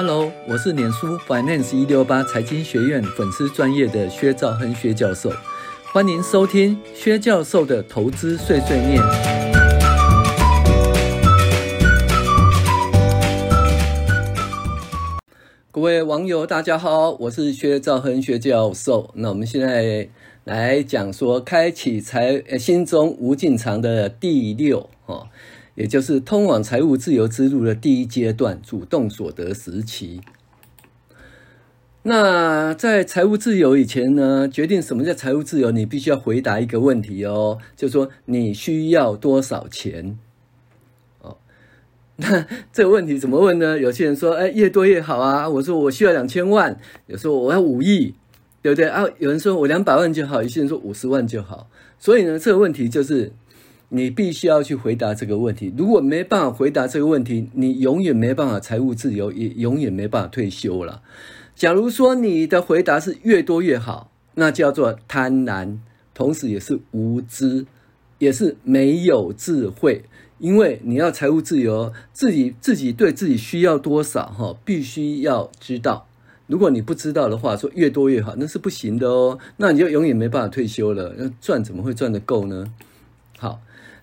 Hello，我是脸书 Finance 一六八财经学院粉丝专业的薛兆亨薛教授，欢迎收听薛教授的投资碎碎念。各位网友，大家好，我是薛兆亨薛教授。那我们现在来讲说，开启财心中无尽藏的第六。也就是通往财务自由之路的第一阶段——主动所得时期。那在财务自由以前呢，决定什么叫财务自由，你必须要回答一个问题哦，就是说你需要多少钱？哦，那这个问题怎么问呢？有些人说，哎，越多越好啊。我说我需要两千万，有时候我要五亿，对不对啊？有人说我两百万就好，有些人说五十万就好。所以呢，这个问题就是。你必须要去回答这个问题。如果没办法回答这个问题，你永远没办法财务自由，也永远没办法退休了。假如说你的回答是越多越好，那叫做贪婪，同时也是无知，也是没有智慧。因为你要财务自由，自己自己对自己需要多少哈，必须要知道。如果你不知道的话，说越多越好，那是不行的哦。那你就永远没办法退休了。那赚怎么会赚得够呢？好。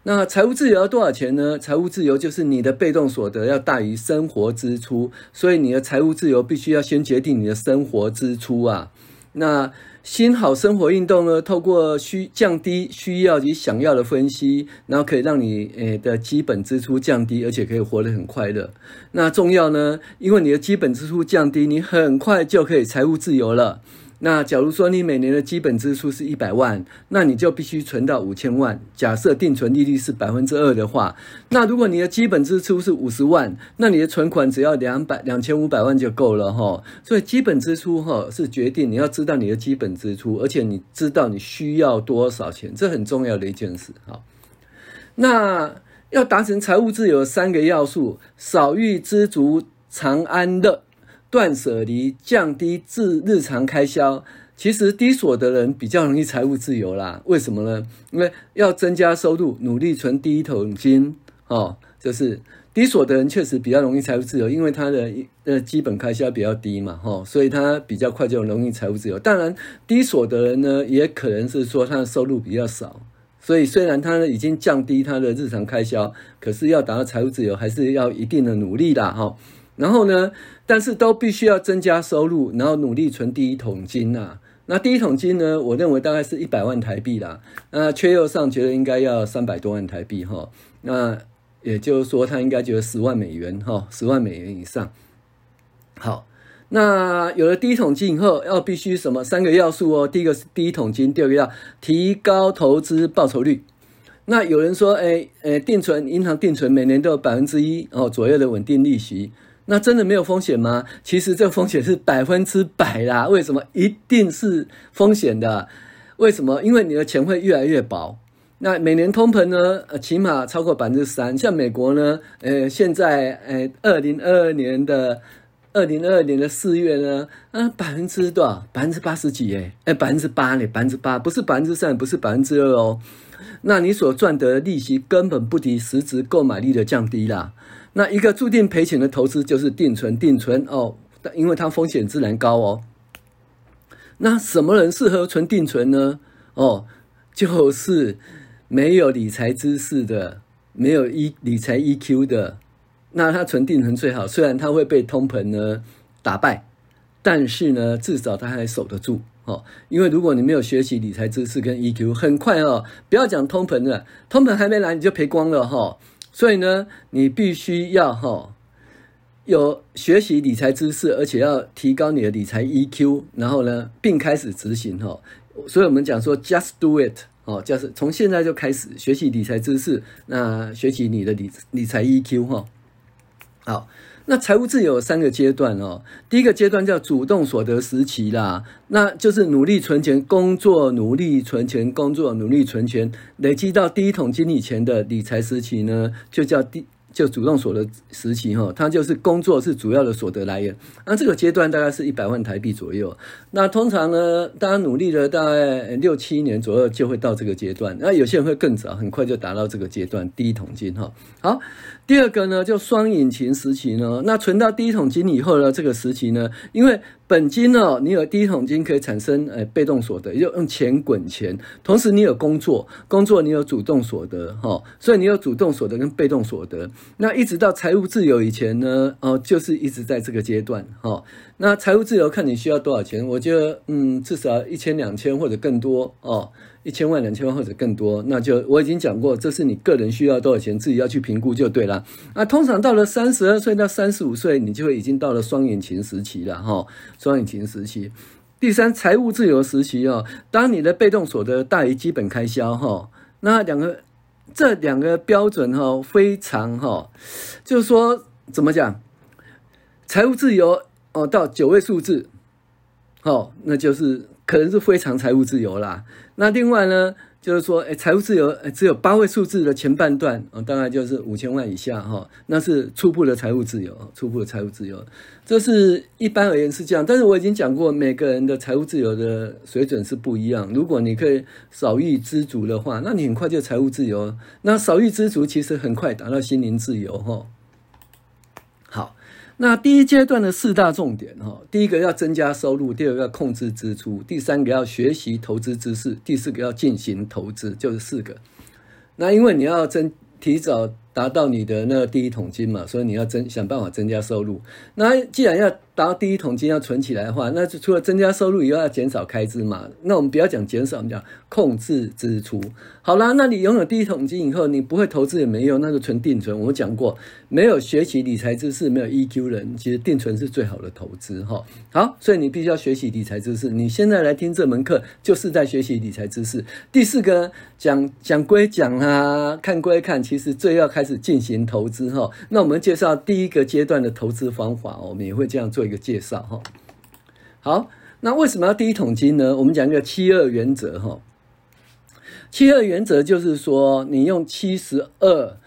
那财务自由要多少钱呢？财务自由就是你的被动所得要大于生活支出，所以你的财务自由必须要先决定你的生活支出啊。那新好生活运动呢，透过需降低需要及想要的分析，然后可以让你诶的基本支出降低，而且可以活得很快乐。那重要呢，因为你的基本支出降低，你很快就可以财务自由了。那假如说你每年的基本支出是一百万，那你就必须存到五千万。假设定存利率是百分之二的话，那如果你的基本支出是五十万，那你的存款只要两百两千五百万就够了哈。所以基本支出哈是决定你要知道你的基本支出，而且你知道你需要多少钱，这很重要的一件事哈。那要达成财务自由三个要素：少欲知足，常安乐。断舍离，降低日日常开销。其实低所得人比较容易财务自由啦。为什么呢？因为要增加收入，努力存第一桶金。哦，就是低所得人确实比较容易财务自由，因为他的呃基本开销比较低嘛，哈，所以他比较快就容易财务自由。当然，低所得人呢，也可能是说他的收入比较少，所以虽然他呢已经降低他的日常开销，可是要达到财务自由，还是要一定的努力的哈。然后呢，但是都必须要增加收入，然后努力存第一桶金呐、那第一桶金呢，我认为大概是一百万台币啦。那缺右上觉得应该要三百多万台币哈。那也就是说，他应该觉得十万美元哈，十万美元以上。好，那有了第一桶金以后，要必须什么三个要素哦？第一个是第一桶金，第二个要提高投资报酬率。那有人说，哎，哎，定存银行定存每年都有百分之一哦左右的稳定利息。那真的没有风险吗？其实这个风险是百分之百啦。为什么？一定是风险的。为什么？因为你的钱会越来越薄。那每年通膨呢？呃，起码超过百分之三。像美国呢，呃，现在呃，二零二二年的二零二二年的四月呢，啊，百分之多少？百分之八十几？哎，哎，百分之八呢？百分之八，不是百分之三，不是百分之二哦。那你所赚得的利息根本不敌实质购买力的降低啦。那一个注定赔钱的投资就是定存，定存哦，因为它风险自然高哦。那什么人适合存定存呢？哦，就是没有理财知识的，没有 E 理财 EQ 的，那他存定存最好。虽然他会被通膨呢打败，但是呢，至少他还守得住哦。因为如果你没有学习理财知识跟 EQ，很快哦，不要讲通膨了，通膨还没来你就赔光了哈、哦。所以呢，你必须要哈有学习理财知识，而且要提高你的理财 EQ，然后呢，并开始执行哈。所以我们讲说，just do it 哦，就是从现在就开始学习理财知识，那学习你的理理财 EQ 哈。好。那财务自由有三个阶段哦，第一个阶段叫主动所得时期啦，那就是努力存钱，工作努力存钱，工作努力存钱，累积到第一桶金以前的理财时期呢，就叫第就主动所得时期哈，它就是工作是主要的所得来源。那这个阶段大概是一百万台币左右。那通常呢，大家努力了大概六七年左右就会到这个阶段。那有些人会更早，很快就达到这个阶段，第一桶金哈。好，第二个呢，就双引擎时期呢，那存到第一桶金以后呢，这个时期呢，因为本金呢，你有第一桶金可以产生呃被动所得，也就用钱滚钱，同时你有工作，工作你有主动所得哈，所以你有主动所得跟被动所得，那一直到财务自由以前呢，哦，就是一直在这个阶段哈。那财务自由看你需要多少钱，我觉得嗯，至少一千两千或者更多哦。一千万、两千万或者更多，那就我已经讲过，这是你个人需要多少钱，自己要去评估就对了。那通常到了三十二岁到三十五岁，你就会已经到了双引擎时期了哈。双引擎时期，第三，财务自由时期哦，当你的被动所得大于基本开销哈，那两个这两个标准哈非常哈，就是说怎么讲，财务自由哦到九位数字，哦，那就是。可能是非常财务自由啦。那另外呢，就是说，诶财务自由，只有八位数字的前半段，啊，大概就是五千万以下，哈，那是初步的财务自由，初步的财务自由，这是一般而言是这样。但是我已经讲过，每个人的财务自由的水准是不一样。如果你可以少欲知足的话，那你很快就财务自由。那少欲知足，其实很快达到心灵自由，哈。那第一阶段的四大重点哈，第一个要增加收入，第二个要控制支出，第三个要学习投资知识，第四个要进行投资，就是四个。那因为你要增提早。达到你的那个第一桶金嘛，所以你要增想办法增加收入。那既然要达到第一桶金要存起来的话，那就除了增加收入以外，要减少开支嘛。那我们不要讲减少，我们讲控制支出。好啦，那你拥有第一桶金以后，你不会投资也没用，那就存定存。我讲过，没有学习理财知识、没有 EQ 人，其实定存是最好的投资哈。好，所以你必须要学习理财知识。你现在来听这门课，就是在学习理财知识。第四个讲讲归讲啊，看归看，其实最要开。是进行投资哈，那我们介绍第一个阶段的投资方法，我们也会这样做一个介绍哈。好，那为什么要第一桶金呢？我们讲一个七二原则哈。七二原则就是说，你用七十二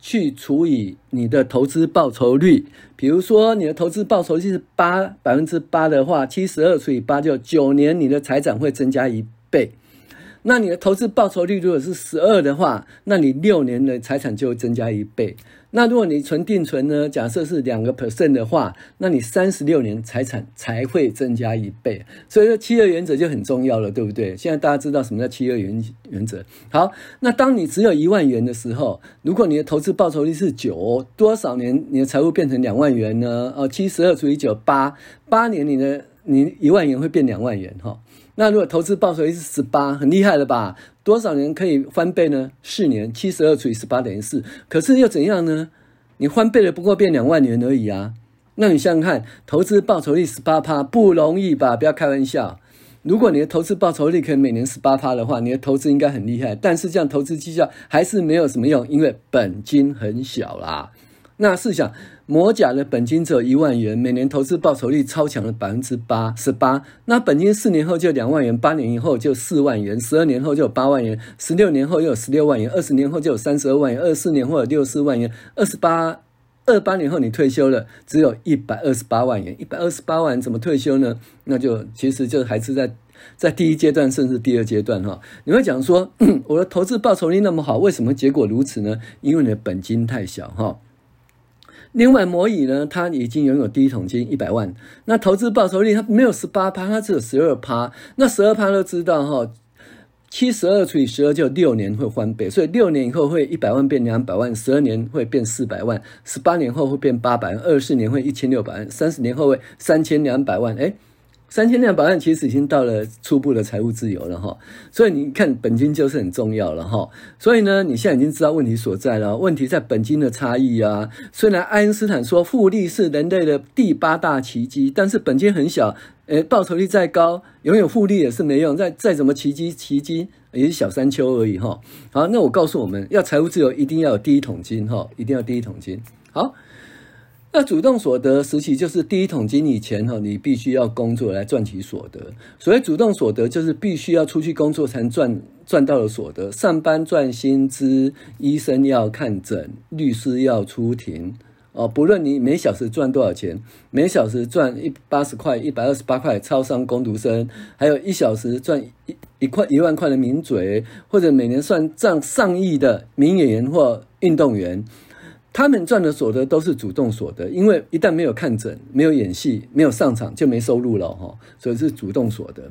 去除以你的投资报酬率。比如说，你的投资报酬率是八百分之八的话，七十二除以八就九年，你的财产会增加一倍。那你的投资报酬率如果是十二的话，那你六年的财产就会增加一倍。那如果你存定存呢？假设是两个 percent 的话，那你三十六年财产才会增加一倍。所以说七二原则就很重要了，对不对？现在大家知道什么叫七二原原则？好，那当你只有一万元的时候，如果你的投资报酬率是九，多少年你的财务变成两万元呢？哦，七十二除以九，八八年你的你一万元会变两万元哈。那如果投资报酬率是十八，很厉害了吧？多少年可以翻倍呢？四年，七十二除以十八等于四。可是又怎样呢？你翻倍了，不过变两万元而已啊。那你想想看，投资报酬率十八趴不容易吧？不要开玩笑。如果你的投资报酬率可以每年十八趴的话，你的投资应该很厉害。但是这样投资绩效还是没有什么用，因为本金很小啦。那试想。摩甲的本金只有一万元，每年投资报酬率超强的百分之八十八，那本金四年后就两万元，八年以后就四万元，十二年后就有八万元，十六年后又有十六万元，二十年后就有三十二万元，二十四年后有六十四万元，二十八二八年后你退休了，只有一百二十八万元，一百二十八万怎么退休呢？那就其实就还是在在第一阶段，甚至第二阶段哈。你会讲说，我的投资报酬率那么好，为什么结果如此呢？因为你的本金太小哈。另外，摩椅呢，它已经拥有第一桶金一百万，那投资报酬率它没有十八趴，它只有十二趴。那十二趴都知道哈，七十二除以十二就六年会翻倍，所以六年以后会一百万变两百万，十二年会变四百万，十八年后会变八百万，二十年会一千六百万，三十年后会三千两百万。诶三千两百万其实已经到了初步的财务自由了哈，所以你看本金就是很重要了哈。所以呢，你现在已经知道问题所在了，问题在本金的差异啊。虽然爱因斯坦说复利是人类的第八大奇迹，但是本金很小，诶，报酬率再高，拥有复利也是没用，再再怎么奇迹奇迹也是小山丘而已哈。好，那我告诉我们要财务自由，一定要有第一桶金哈，一定要第一桶金。好。那主动所得时期就是第一桶金以前哈，你必须要工作来赚取所得。所谓主动所得，就是必须要出去工作才能赚赚到的所得。上班赚薪资，医生要看诊，律师要出庭哦。不论你每小时赚多少钱，每小时赚一八十块、一百二十八块，超商工读生，还有一小时赚一一块一万块的名嘴，或者每年算赚上亿的名演员或运动员。他们赚的所得都是主动所得，因为一旦没有看诊、没有演戏、没有上场，就没收入了哈，所以是主动所得。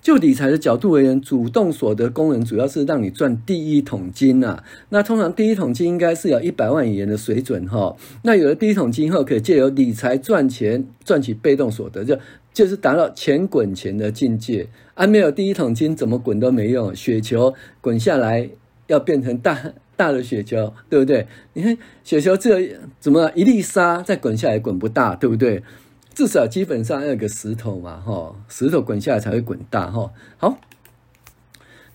就理财的角度而言，主动所得功能主要是让你赚第一桶金呐。那通常第一桶金应该是有一百万元的水准哈。那有了第一桶金后，可以借由理财赚钱，赚取被动所得，就就是达到钱滚钱的境界。而没有第一桶金，怎么滚都没用，雪球滚下来要变成大。大的雪球，对不对？你看雪球这怎么一粒沙再滚下来滚不大，对不对？至少基本上要有个石头嘛，哈，石头滚下来才会滚大，哈。好，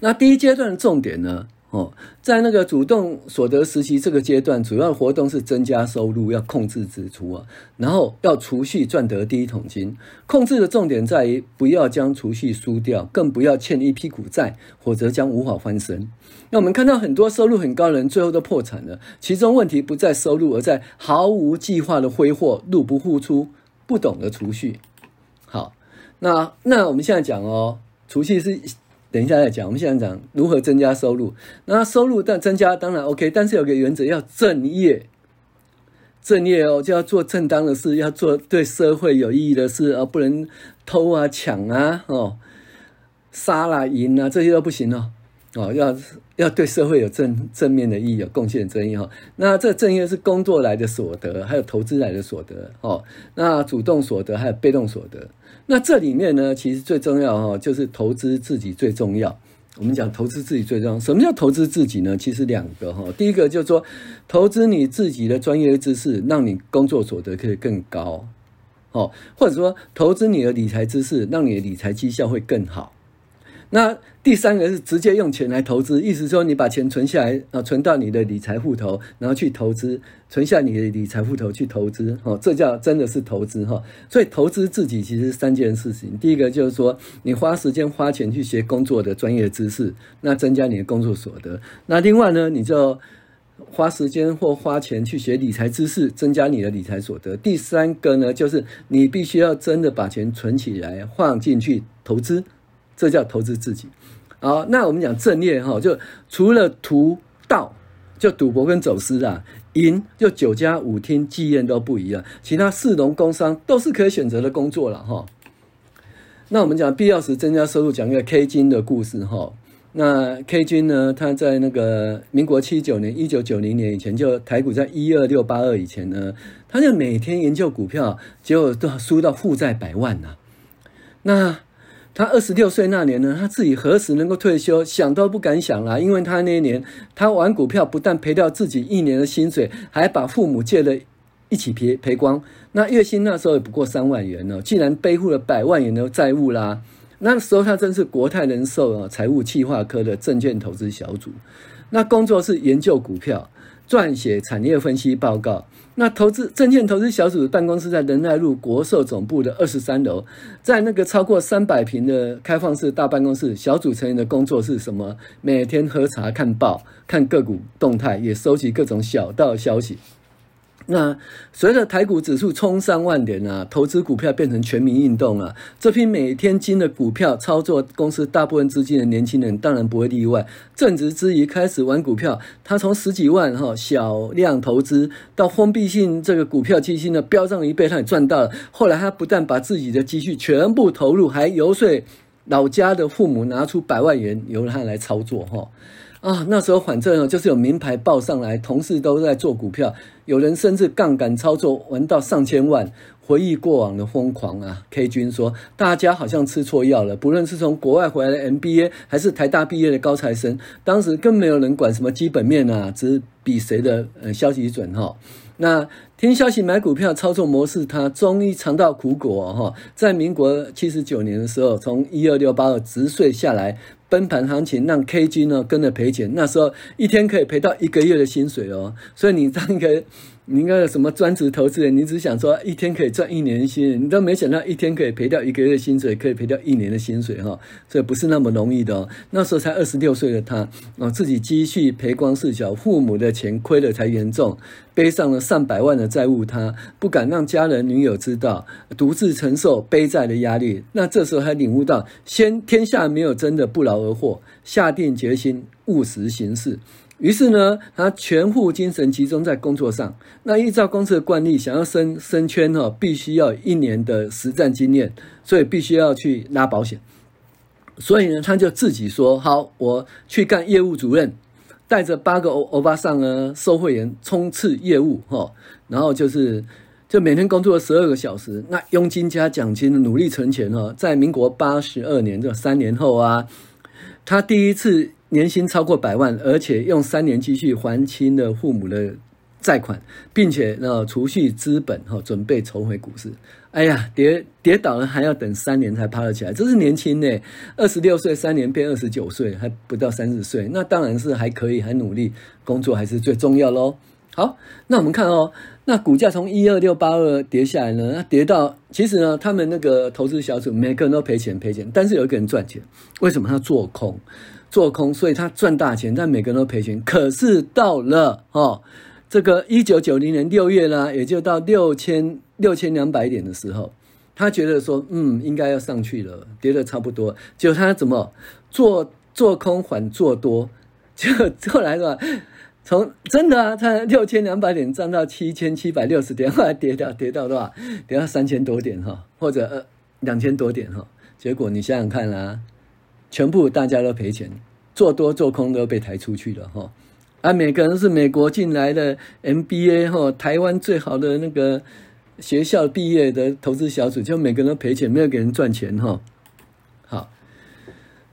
那第一阶段的重点呢？哦，在那个主动所得时期这个阶段，主要活动是增加收入，要控制支出啊，然后要储蓄赚得第一桶金。控制的重点在于不要将储蓄输掉，更不要欠一屁股债，否则将无法翻身。那我们看到很多收入很高的人最后都破产了，其中问题不在收入，而在毫无计划的挥霍，入不敷出，不懂得储蓄。好，那那我们现在讲哦，储蓄是。等一下再讲，我们现在讲如何增加收入。那收入但增加当然 OK，但是有个原则要正业，正业哦就要做正当的事，要做对社会有意义的事，而不能偷啊抢啊哦杀啦赢啊这些都不行哦哦要要对社会有正正面的意义，有贡献正义哈。那这正业是工作来的所得，还有投资来的所得哦。那主动所得还有被动所得。那这里面呢，其实最重要哈，就是投资自己最重要。我们讲投资自己最重要，什么叫投资自己呢？其实两个哈，第一个就是说，投资你自己的专业知识，让你工作所得可以更高，哦，或者说投资你的理财知识，让你的理财绩效会更好。那第三个是直接用钱来投资，意思说你把钱存下来，啊，存到你的理财户头，然后去投资，存下你的理财户头去投资，哦，这叫真的是投资哈。所以投资自己其实三件事情，第一个就是说你花时间花钱去学工作的专业知识，那增加你的工作所得。那另外呢，你就花时间或花钱去学理财知识，增加你的理财所得。第三个呢，就是你必须要真的把钱存起来，放进去投资。这叫投资自己，好，那我们讲正业哈，就除了屠盗，就赌博跟走私啊，淫就酒家舞厅妓院都不一样，其他士农工商都是可以选择的工作了哈。那我们讲必要时增加收入，讲一个 K 金的故事哈。那 K 金呢，他在那个民国七九年，一九九零年以前，就台股在一二六八二以前呢，他就每天研究股票，结果都输到负债百万呐。那他二十六岁那年呢，他自己何时能够退休，想都不敢想啦。因为他那一年，他玩股票不但赔掉自己一年的薪水，还把父母借的一起赔赔光。那月薪那时候也不过三万元呢，竟然背负了百万元的债务啦。那时候他真是国泰人寿啊财务企划科的证券投资小组，那工作是研究股票，撰写产业分析报告。那投资证券投资小组的办公室在仁爱路国寿总部的二十三楼，在那个超过三百平的开放式大办公室，小组成员的工作是什么？每天喝茶、看报、看个股动态，也收集各种小道消息。那随着台股指数冲上万点啊，投资股票变成全民运动啊。这批每天经的股票操作公司大部分资金的年轻人当然不会例外。正值之余开始玩股票，他从十几万哈小量投资到封闭性这个股票基金的飙涨一倍，他也赚到了。后来他不但把自己的积蓄全部投入，还游说老家的父母拿出百万元由他来操作哈。啊，那时候反正就是有名牌报上来，同事都在做股票，有人甚至杠杆操作玩到上千万。回忆过往的疯狂啊，K 君说，大家好像吃错药了。不论是从国外回来的 MBA，还是台大毕业的高材生，当时更没有人管什么基本面啊，只比谁的呃消息准哈。那听消息买股票操作模式，他终于尝到苦果哈。在民国七十九年的时候，从一二六八二直税下来。崩盘行情让 K 君呢跟着赔钱，那时候一天可以赔到一个月的薪水哦。所以你当一个你应该有什么专职投资人，你只想说一天可以赚一年薪水，你都没想到一天可以赔掉一个月的薪水，可以赔掉一年的薪水哈。所以不是那么容易的哦。那时候才二十六岁的他啊，自己积蓄赔光事小，父母的钱亏了才严重，背上了上百万的债务，他不敢让家人女友知道，独自承受背债的压力。那这时候还领悟到，先天下没有真的不劳而获，下定决心务实行事。于是呢，他全副精神集中在工作上。那依照公司的惯例，想要升升圈哈，必须要一年的实战经验，所以必须要去拉保险。所以呢，他就自己说：“好，我去干业务主任，带着八个欧欧巴桑呢，收会员冲刺业务哈。然后就是，就每天工作十二个小时，那佣金加奖金，努力存钱哈。在民国八十二年这三年后啊，他第一次。”年薪超过百万，而且用三年积蓄还清了父母的债款，并且呢储蓄资本哈，准备筹回股市。哎呀，跌跌倒了还要等三年才爬得起来，这是年轻呢，二十六岁三年变二十九岁，还不到三十岁，那当然是还可以，还努力工作还是最重要喽。好，那我们看哦，那股价从一二六八二跌下来呢，那跌到其实呢，他们那个投资小组每个人都赔钱赔钱，但是有一个人赚钱，为什么他做空？做空，所以他赚大钱，但每个人都赔钱。可是到了哦，这个一九九零年六月呢，也就到六千六千两百点的时候，他觉得说，嗯，应该要上去了，跌得差不多。结果他怎么做做空反做多，就后来是吧？从真的啊，他六千两百点涨到七千七百六十点，后来跌掉跌到多少？跌到三千多点哈，或者呃两千多点哈。结果你想想看啦。全部大家都赔钱，做多做空都被抬出去了哈，啊，每个人是美国进来的 MBA 哈，台湾最好的那个学校毕业的投资小组，就每个人都赔钱，没有给人赚钱哈。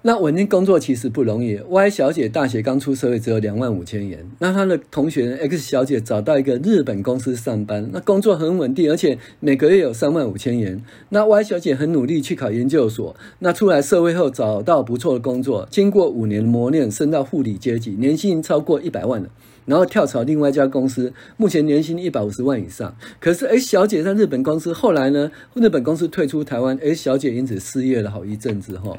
那稳定工作其实不容易。Y 小姐大学刚出社会，只有两万五千元。那她的同学 X 小姐找到一个日本公司上班，那工作很稳定，而且每个月有三万五千元。那 Y 小姐很努力去考研究所，那出来社会后找到不错的工作，经过五年磨练，升到护理阶级，年薪超过一百万了。然后跳槽另外一家公司，目前年薪一百五十万以上。可是 X 小姐在日本公司后来呢，日本公司退出台湾，X 小姐因此失业了好一阵子哈。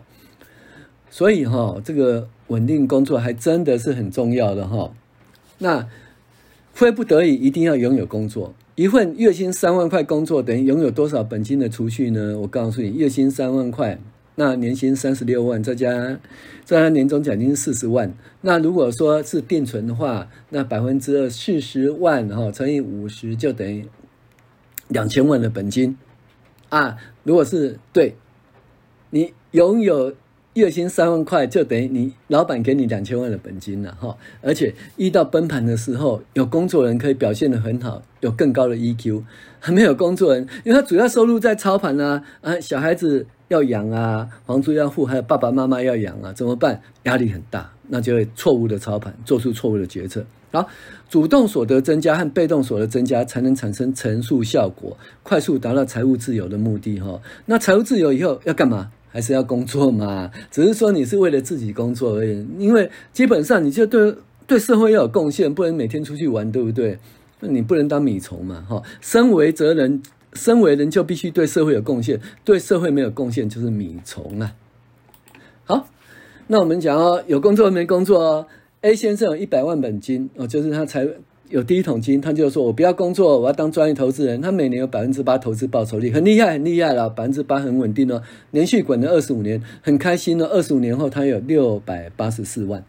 所以哈，这个稳定工作还真的是很重要的哈。那非不得已一定要拥有工作，一份月薪三万块工作等于拥有多少本金的储蓄呢？我告诉你，月薪三万块，那年薪三十六万，再加再加年终奖金四十万。那如果说是定存的话，那百分之二四十万哈乘以五十就等于两千万的本金啊。如果是对，你拥有。月薪三万块，就等于你老板给你两千万的本金了哈。而且遇到崩盘的时候，有工作人可以表现得很好，有更高的 EQ。还没有工作人，因为他主要收入在操盘啊，啊，小孩子要养啊，房租要付，还有爸爸妈妈要养啊，怎么办？压力很大，那就会错误的操盘，做出错误的决策。好，主动所得增加和被动所得增加，才能产生乘数效果，快速达到财务自由的目的哈。那财务自由以后要干嘛？还是要工作嘛，只是说你是为了自己工作而已。因为基本上你就对对社会要有贡献，不能每天出去玩，对不对？那你不能当米虫嘛，哈。身为责人，身为人就必须对社会有贡献，对社会没有贡献就是米虫啊。好，那我们讲哦，有工作没工作哦。A 先生有一百万本金哦，就是他才。有第一桶金，他就说：“我不要工作，我要当专业投资人。”他每年有百分之八投资报酬率，很厉害，很厉害了，百分之八很稳定哦，连续滚了二十五年，很开心哦。二十五年后，他有六百八十四万。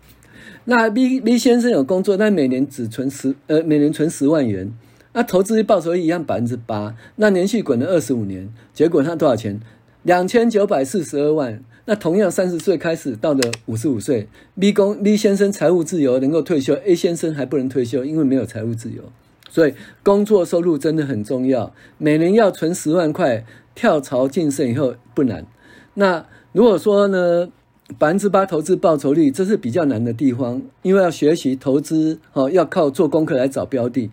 那 B B 先生有工作，但每年只存十呃，每年存十万元，那投资报酬率一样百分之八，那连续滚了二十五年，结果他多少钱？两千九百四十二万。那同样三十岁开始到了五十五岁，B 公 B 先生财务自由能够退休，A 先生还不能退休，因为没有财务自由。所以工作收入真的很重要，每年要存十万块，跳槽晋升以后不难。那如果说呢，百分之八投资报酬率，这是比较难的地方，因为要学习投资哦，要靠做功课来找标的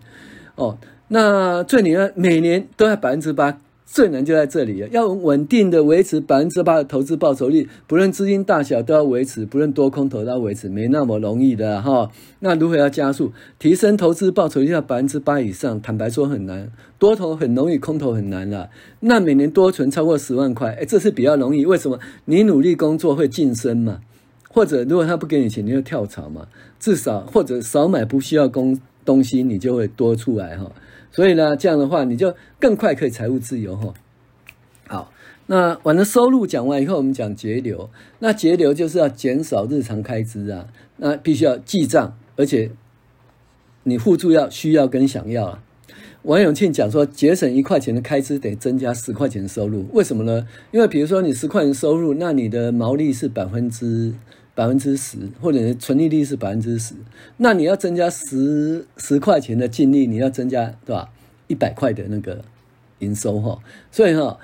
哦。那最你呢，每年都要百分之八。最难就在这里，要稳定的维持百分之八的投资报酬率，不论资金大小都要维持，不论多空头都要维持，没那么容易的哈。那如何要加速提升投资报酬率到百分之八以上？坦白说很难，多头很容易，空头很难了。那每年多存超过十万块，哎，这是比较容易。为什么？你努力工作会晋升嘛？或者如果他不给你钱，你就跳槽嘛？至少或者少买不需要工东西，你就会多出来哈。所以呢，这样的话你就更快可以财务自由哈。好，那完了收入讲完以后，我们讲节流。那节流就是要减少日常开支啊，那必须要记账，而且你互助要需要跟想要啊。王永庆讲说，节省一块钱的开支得增加十块钱收入，为什么呢？因为比如说你十块钱收入，那你的毛利是百分之百分之十，或者是纯利率是百分之十，那你要增加十十块钱的净利，你要增加对吧？一百块的那个营收哈，所以哈，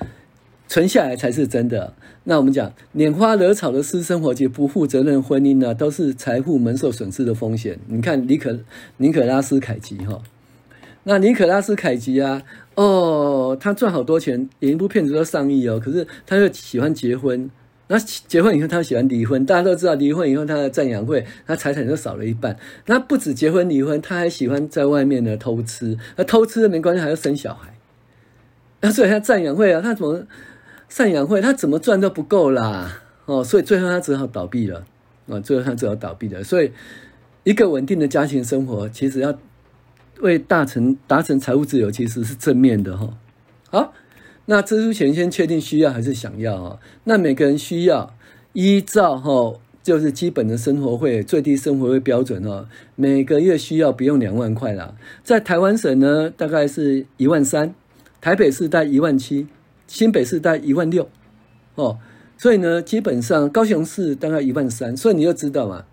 存下来才是真的。那我们讲拈花惹草的私生活及不负责任婚姻呢，都是财富蒙受损失的风险。你看尼可尼可拉斯凯奇哈。那尼可拉斯凯奇啊，哦，他赚好多钱，演一部片子都上亿哦。可是他又喜欢结婚，那结婚以后他喜欢离婚。大家都知道，离婚以后他的赡养费，他财产就少了一半。那不止结婚离婚，他还喜欢在外面呢偷吃。那偷吃没关系，还要生小孩。那所以他赡养费啊，他怎么赡养费他怎么赚都不够啦。哦，所以最后他只好倒闭了。啊，最后他只好倒闭了。所以一个稳定的家庭生活，其实要。为大成达成财务自由，其实是正面的哈。好，那支出前先确定需要还是想要啊？那每个人需要依照哈，就是基本的生活费最低生活费标准哦。每个月需要不用两万块啦，在台湾省呢，大概是一万三，台北市大概一万七，新北市大概一万六哦。所以呢，基本上高雄市大概一万三，所以你就知道嘛。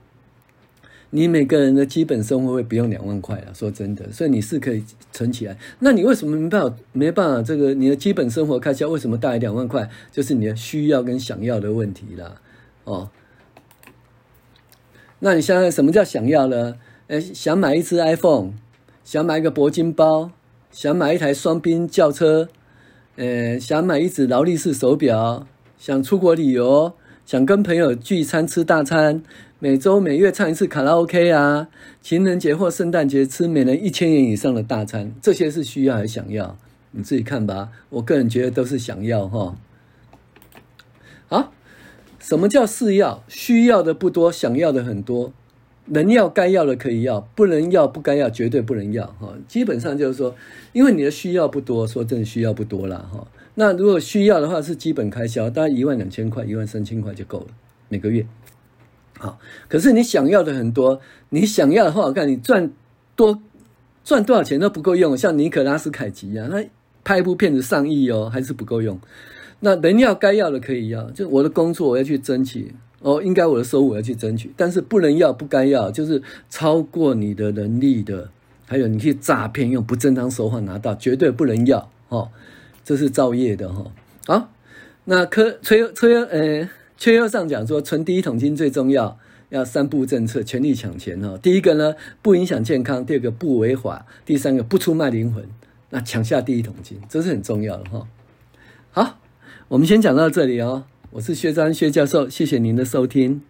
你每个人的基本生活费不用两万块了，说真的，所以你是可以存起来。那你为什么没办法？没办法，这个你的基本生活开销为什么大于两万块？就是你的需要跟想要的问题啦。哦，那你现在什么叫想要呢？诶，想买一支 iPhone，想买一个铂金包，想买一台双宾轿车，呃，想买一只劳力士手表，想出国旅游，想跟朋友聚餐吃大餐。每周每月唱一次卡拉 OK 啊，情人节或圣诞节吃每人一千元以上的大餐，这些是需要还是想要？你自己看吧。我个人觉得都是想要哈。好，什么叫是要？需要的不多，想要的很多。能要该要的可以要，不能要不该要绝对不能要哈。基本上就是说，因为你的需要不多，说真的需要不多啦哈。那如果需要的话是基本开销，大概一万两千块、一万三千块就够了，每个月。好，可是你想要的很多，你想要的话，我看你赚多赚多少钱都不够用。像尼可拉斯凯奇啊，他拍一部片子上亿哦，还是不够用。那人要该要的可以要，就我的工作我要去争取哦，应该我的收入我要去争取，但是不能要不该要，就是超过你的能力的，还有你去诈骗用不正当手法拿到，绝对不能要哦，这是造业的哈。好，那科崔崔呃。崔优上讲说，存第一桶金最重要，要三步政策，全力抢钱哦。第一个呢，不影响健康；第二个，不违法；第三个，不出卖灵魂。那抢下第一桶金，这是很重要的哈。好，我们先讲到这里哦。我是薛章薛教授，谢谢您的收听。